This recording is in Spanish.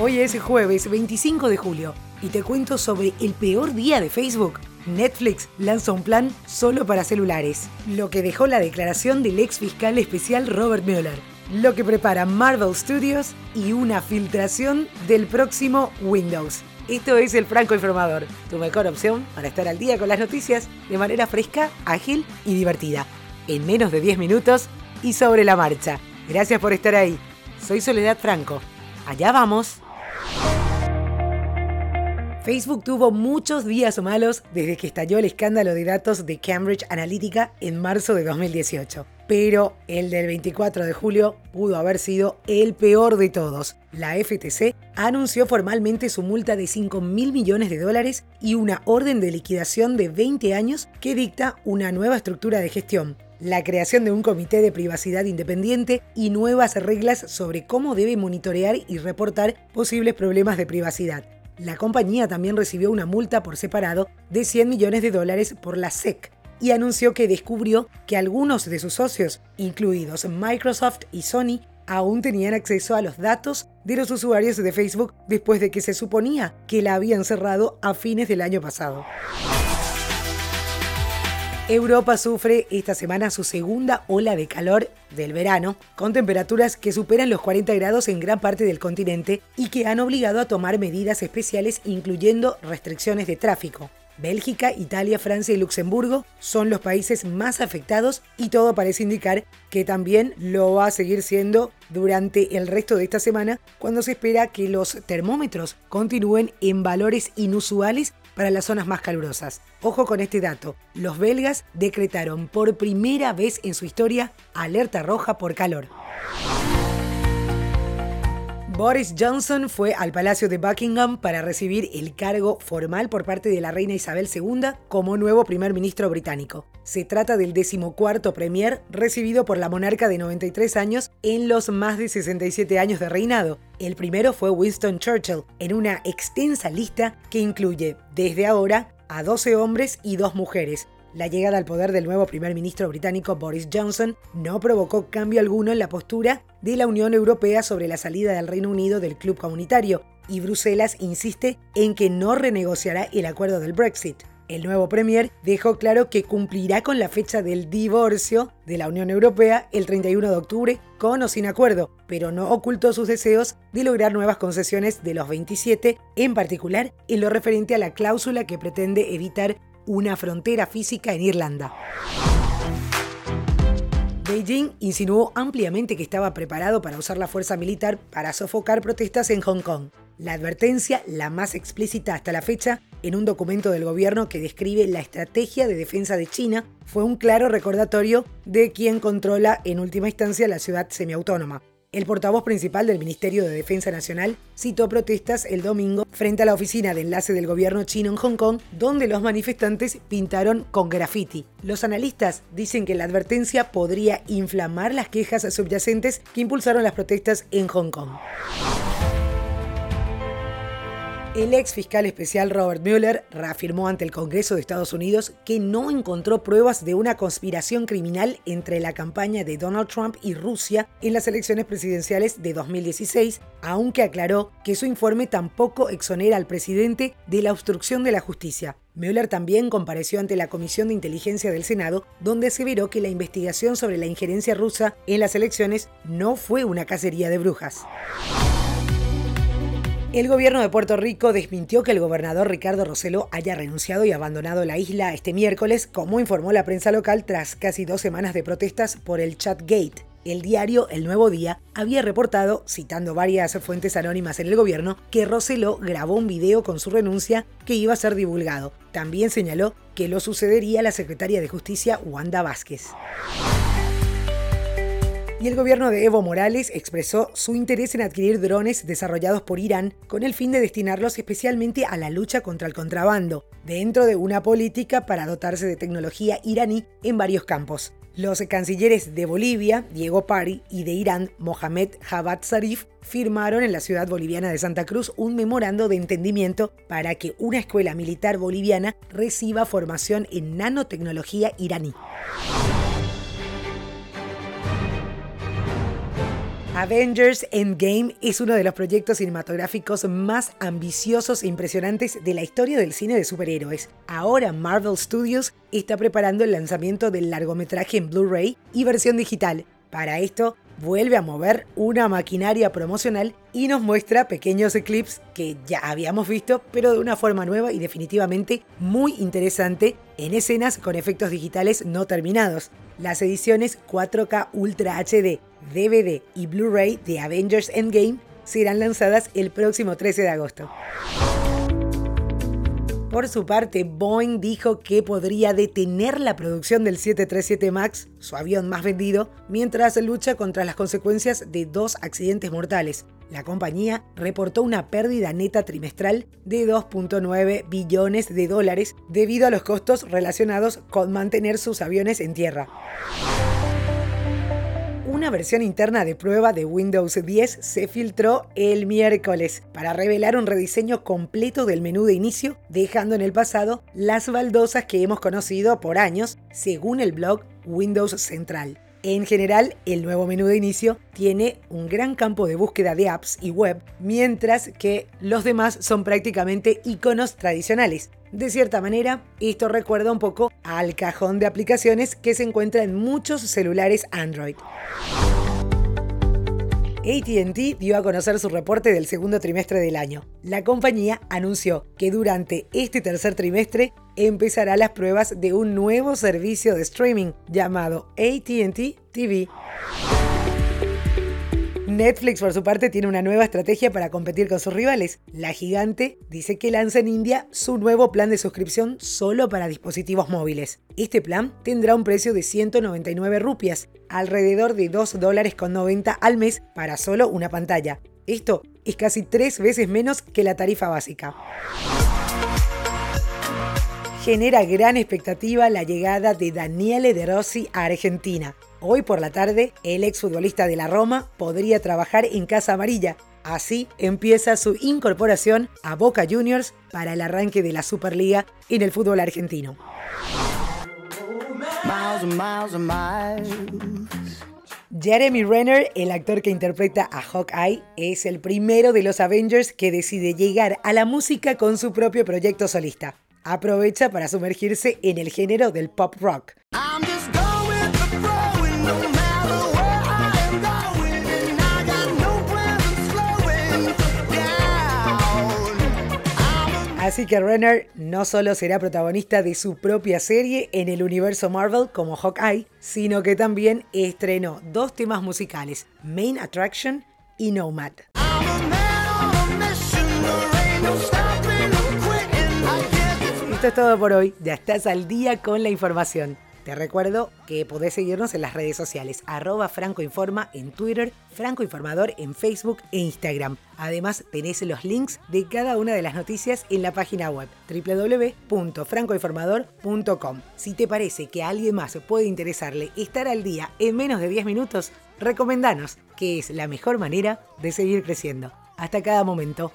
Hoy es jueves 25 de julio y te cuento sobre el peor día de Facebook. Netflix lanza un plan solo para celulares, lo que dejó la declaración del ex fiscal especial Robert Mueller, lo que prepara Marvel Studios y una filtración del próximo Windows. Esto es el Franco Informador, tu mejor opción para estar al día con las noticias de manera fresca, ágil y divertida. En menos de 10 minutos y sobre la marcha. Gracias por estar ahí. Soy Soledad Franco. Allá vamos. Facebook tuvo muchos días malos desde que estalló el escándalo de datos de Cambridge Analytica en marzo de 2018. Pero el del 24 de julio pudo haber sido el peor de todos. La FTC anunció formalmente su multa de 5 mil millones de dólares y una orden de liquidación de 20 años que dicta una nueva estructura de gestión la creación de un comité de privacidad independiente y nuevas reglas sobre cómo debe monitorear y reportar posibles problemas de privacidad. La compañía también recibió una multa por separado de 100 millones de dólares por la SEC y anunció que descubrió que algunos de sus socios, incluidos Microsoft y Sony, aún tenían acceso a los datos de los usuarios de Facebook después de que se suponía que la habían cerrado a fines del año pasado. Europa sufre esta semana su segunda ola de calor del verano, con temperaturas que superan los 40 grados en gran parte del continente y que han obligado a tomar medidas especiales incluyendo restricciones de tráfico. Bélgica, Italia, Francia y Luxemburgo son los países más afectados y todo parece indicar que también lo va a seguir siendo durante el resto de esta semana cuando se espera que los termómetros continúen en valores inusuales para las zonas más calurosas. Ojo con este dato, los belgas decretaron por primera vez en su historia alerta roja por calor. Boris Johnson fue al Palacio de Buckingham para recibir el cargo formal por parte de la reina Isabel II como nuevo primer ministro británico. Se trata del decimocuarto premier recibido por la monarca de 93 años en los más de 67 años de reinado. El primero fue Winston Churchill, en una extensa lista que incluye, desde ahora, a 12 hombres y 2 mujeres, la llegada al poder del nuevo primer ministro británico Boris Johnson no provocó cambio alguno en la postura de la Unión Europea sobre la salida del Reino Unido del club comunitario, y Bruselas insiste en que no renegociará el acuerdo del Brexit. El nuevo Premier dejó claro que cumplirá con la fecha del divorcio de la Unión Europea el 31 de octubre, con o sin acuerdo, pero no ocultó sus deseos de lograr nuevas concesiones de los 27, en particular en lo referente a la cláusula que pretende evitar una frontera física en Irlanda. Beijing insinuó ampliamente que estaba preparado para usar la fuerza militar para sofocar protestas en Hong Kong. La advertencia, la más explícita hasta la fecha, en un documento del gobierno que describe la estrategia de defensa de China, fue un claro recordatorio de quien controla en última instancia la ciudad semiautónoma. El portavoz principal del Ministerio de Defensa Nacional citó protestas el domingo frente a la oficina de enlace del gobierno chino en Hong Kong, donde los manifestantes pintaron con graffiti. Los analistas dicen que la advertencia podría inflamar las quejas subyacentes que impulsaron las protestas en Hong Kong. El ex fiscal especial Robert Mueller reafirmó ante el Congreso de Estados Unidos que no encontró pruebas de una conspiración criminal entre la campaña de Donald Trump y Rusia en las elecciones presidenciales de 2016, aunque aclaró que su informe tampoco exonera al presidente de la obstrucción de la justicia. Mueller también compareció ante la Comisión de Inteligencia del Senado, donde aseveró que la investigación sobre la injerencia rusa en las elecciones no fue una cacería de brujas. El gobierno de Puerto Rico desmintió que el gobernador Ricardo Roselo haya renunciado y abandonado la isla este miércoles, como informó la prensa local tras casi dos semanas de protestas por el Chatgate. El diario El Nuevo Día había reportado, citando varias fuentes anónimas en el gobierno, que Roselo grabó un video con su renuncia que iba a ser divulgado. También señaló que lo sucedería la secretaria de Justicia Wanda Vázquez y el gobierno de Evo Morales expresó su interés en adquirir drones desarrollados por Irán con el fin de destinarlos especialmente a la lucha contra el contrabando, dentro de una política para dotarse de tecnología iraní en varios campos. Los cancilleres de Bolivia, Diego Pari, y de Irán, Mohamed Javad Zarif, firmaron en la ciudad boliviana de Santa Cruz un memorando de entendimiento para que una escuela militar boliviana reciba formación en nanotecnología iraní. Avengers Endgame es uno de los proyectos cinematográficos más ambiciosos e impresionantes de la historia del cine de superhéroes. Ahora Marvel Studios está preparando el lanzamiento del largometraje en Blu-ray y versión digital. Para esto, vuelve a mover una maquinaria promocional y nos muestra pequeños clips que ya habíamos visto, pero de una forma nueva y definitivamente muy interesante en escenas con efectos digitales no terminados. Las ediciones 4K Ultra HD, DVD y Blu-ray de Avengers Endgame serán lanzadas el próximo 13 de agosto. Por su parte, Boeing dijo que podría detener la producción del 737 MAX, su avión más vendido, mientras lucha contra las consecuencias de dos accidentes mortales. La compañía reportó una pérdida neta trimestral de 2.9 billones de dólares debido a los costos relacionados con mantener sus aviones en tierra. Una versión interna de prueba de Windows 10 se filtró el miércoles para revelar un rediseño completo del menú de inicio, dejando en el pasado las baldosas que hemos conocido por años, según el blog Windows Central. En general, el nuevo menú de inicio tiene un gran campo de búsqueda de apps y web, mientras que los demás son prácticamente iconos tradicionales. De cierta manera, esto recuerda un poco al cajón de aplicaciones que se encuentra en muchos celulares Android. ATT dio a conocer su reporte del segundo trimestre del año. La compañía anunció que durante este tercer trimestre empezará las pruebas de un nuevo servicio de streaming llamado ATT TV. Netflix, por su parte, tiene una nueva estrategia para competir con sus rivales. La gigante dice que lanza en India su nuevo plan de suscripción solo para dispositivos móviles. Este plan tendrá un precio de 199 rupias, alrededor de 2 dólares con 90 al mes para solo una pantalla. Esto es casi tres veces menos que la tarifa básica genera gran expectativa la llegada de Daniele De Rossi a Argentina. Hoy por la tarde, el exfutbolista de la Roma podría trabajar en Casa Amarilla. Así empieza su incorporación a Boca Juniors para el arranque de la Superliga en el fútbol argentino. Jeremy Renner, el actor que interpreta a Hawkeye, es el primero de los Avengers que decide llegar a la música con su propio proyecto solista aprovecha para sumergirse en el género del pop rock. Así que Renner no solo será protagonista de su propia serie en el universo Marvel como Hawkeye, sino que también estrenó dos temas musicales, Main Attraction y Nomad. Esto es todo por hoy. Ya estás al día con la información. Te recuerdo que podés seguirnos en las redes sociales, arroba francoinforma en Twitter, francoinformador en Facebook e Instagram. Además, tenés los links de cada una de las noticias en la página web www.francoinformador.com. Si te parece que a alguien más puede interesarle estar al día en menos de 10 minutos, recomendanos, que es la mejor manera de seguir creciendo. Hasta cada momento.